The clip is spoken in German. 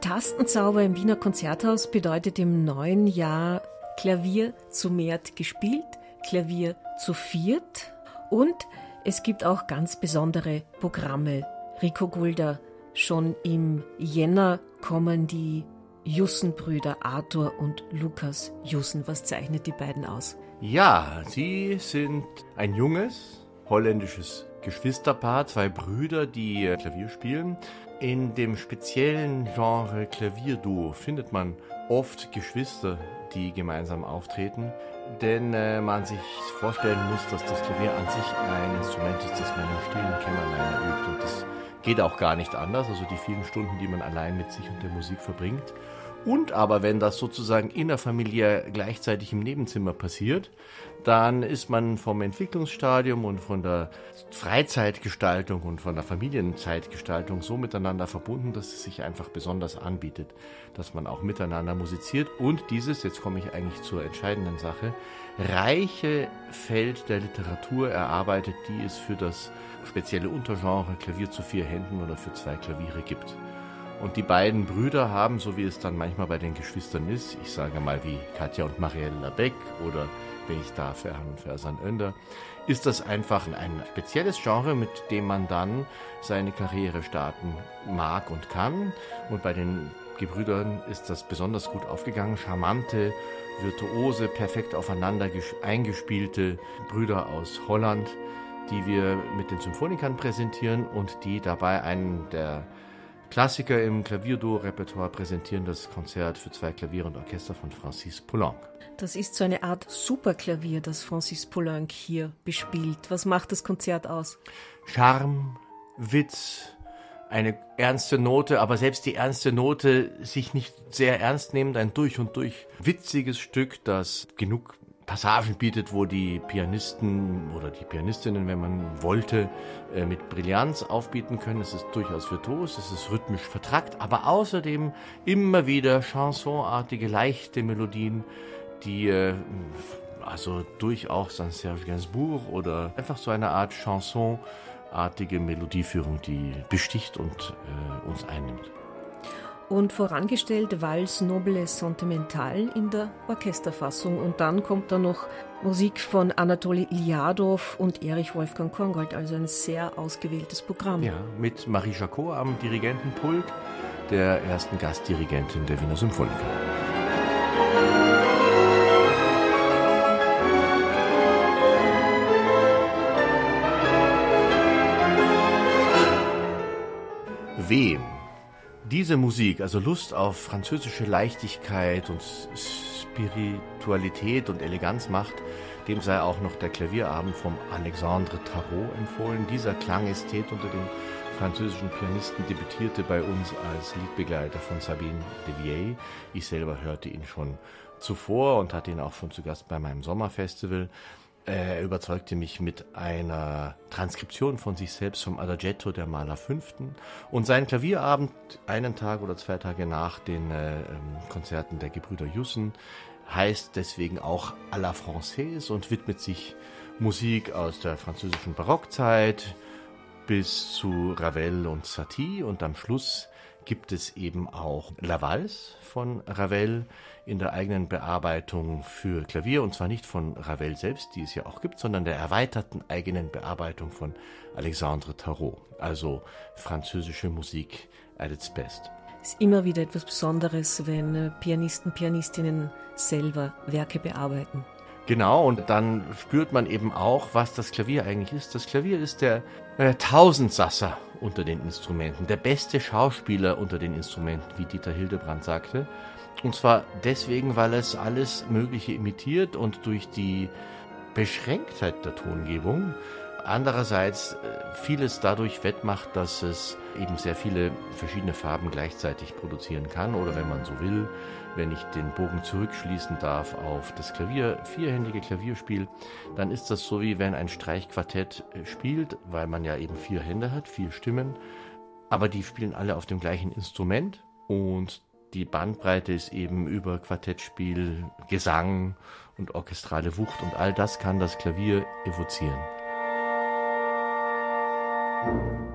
Tastenzauber im Wiener Konzerthaus bedeutet im neuen Jahr Klavier zu mehrt gespielt, Klavier zu viert und es gibt auch ganz besondere Programme. Rico Gulda, schon im Jänner kommen die Jussen-Brüder Arthur und Lukas Jussen. Was zeichnet die beiden aus? Ja, sie sind ein junges holländisches Geschwisterpaar, zwei Brüder, die Klavier spielen. In dem speziellen Genre Klavierduo findet man oft Geschwister, die gemeinsam auftreten, denn äh, man sich vorstellen muss, dass das Klavier an sich ein Instrument ist, das man im stillen Kämmerlein übt und das geht auch gar nicht anders, also die vielen Stunden, die man allein mit sich und der Musik verbringt. Und aber wenn das sozusagen innerfamiliär gleichzeitig im Nebenzimmer passiert, dann ist man vom Entwicklungsstadium und von der Freizeitgestaltung und von der Familienzeitgestaltung so miteinander verbunden, dass es sich einfach besonders anbietet, dass man auch miteinander musiziert und dieses, jetzt komme ich eigentlich zur entscheidenden Sache, reiche Feld der Literatur erarbeitet, die es für das spezielle Untergenre Klavier zu vier Händen oder für zwei Klaviere gibt. Und die beiden Brüder haben, so wie es dann manchmal bei den Geschwistern ist, ich sage mal wie Katja und Marielle Labeck oder wenn ich darf, Herrn Fersan Önder, ist das einfach ein spezielles Genre, mit dem man dann seine Karriere starten mag und kann. Und bei den Gebrüdern ist das besonders gut aufgegangen. Charmante, virtuose, perfekt aufeinander eingespielte Brüder aus Holland, die wir mit den Symphonikern präsentieren und die dabei einen der Klassiker im Klavierduo-Repertoire präsentieren das Konzert für zwei Klavier und Orchester von Francis Poulenc. Das ist so eine Art Superklavier, das Francis Poulenc hier bespielt. Was macht das Konzert aus? Charme, Witz, eine ernste Note, aber selbst die ernste Note sich nicht sehr ernst nehmend, ein durch und durch witziges Stück, das genug Passagen bietet, wo die Pianisten oder die Pianistinnen, wenn man wollte, äh, mit Brillanz aufbieten können. Es ist durchaus virtuos, es ist rhythmisch vertrackt, aber außerdem immer wieder chansonartige, leichte Melodien, die äh, also durchaus an Serge Gainsbourg oder einfach so eine Art Chansonartige Melodieführung, die besticht und äh, uns einnimmt und vorangestellt Vals Noble Sentimental in der Orchesterfassung. Und dann kommt da noch Musik von Anatoli Ilyadov und Erich Wolfgang Korngold, also ein sehr ausgewähltes Programm. Ja, mit Marie Jacot am Dirigentenpult, der ersten Gastdirigentin der Wiener Symphoniker. Wem diese Musik, also Lust auf französische Leichtigkeit und Spiritualität und Eleganz macht, dem sei auch noch der Klavierabend vom Alexandre Tarot empfohlen. Dieser Klangästhet unter den französischen Pianisten debütierte bei uns als Liedbegleiter von Sabine Devier. Ich selber hörte ihn schon zuvor und hatte ihn auch schon zu Gast bei meinem Sommerfestival. Er überzeugte mich mit einer Transkription von sich selbst vom Adagetto der Maler Fünften. Und sein Klavierabend einen Tag oder zwei Tage nach den äh, ähm, Konzerten der Gebrüder Jussen heißt deswegen auch à la Française und widmet sich Musik aus der französischen Barockzeit bis zu Ravel und Satie. Und am Schluss gibt es eben auch La Valse von Ravel in der eigenen Bearbeitung für Klavier und zwar nicht von Ravel selbst, die es ja auch gibt, sondern der erweiterten eigenen Bearbeitung von Alexandre Tarot, also französische Musik at its best. Es ist immer wieder etwas Besonderes, wenn äh, Pianisten, Pianistinnen selber Werke bearbeiten. Genau, und dann spürt man eben auch, was das Klavier eigentlich ist. Das Klavier ist der äh, Tausendsasser unter den Instrumenten, der beste Schauspieler unter den Instrumenten, wie Dieter Hildebrand sagte. Und zwar deswegen, weil es alles Mögliche imitiert und durch die Beschränktheit der Tongebung andererseits äh, vieles dadurch wettmacht, dass es eben sehr viele verschiedene Farben gleichzeitig produzieren kann oder wenn man so will, wenn ich den Bogen zurückschließen darf auf das Klavier, vierhändige Klavierspiel, dann ist das so wie wenn ein Streichquartett äh, spielt, weil man ja eben vier Hände hat, vier Stimmen, aber die spielen alle auf dem gleichen Instrument und die Bandbreite ist eben über Quartettspiel, Gesang und orchestrale Wucht und all das kann das Klavier evozieren. thank you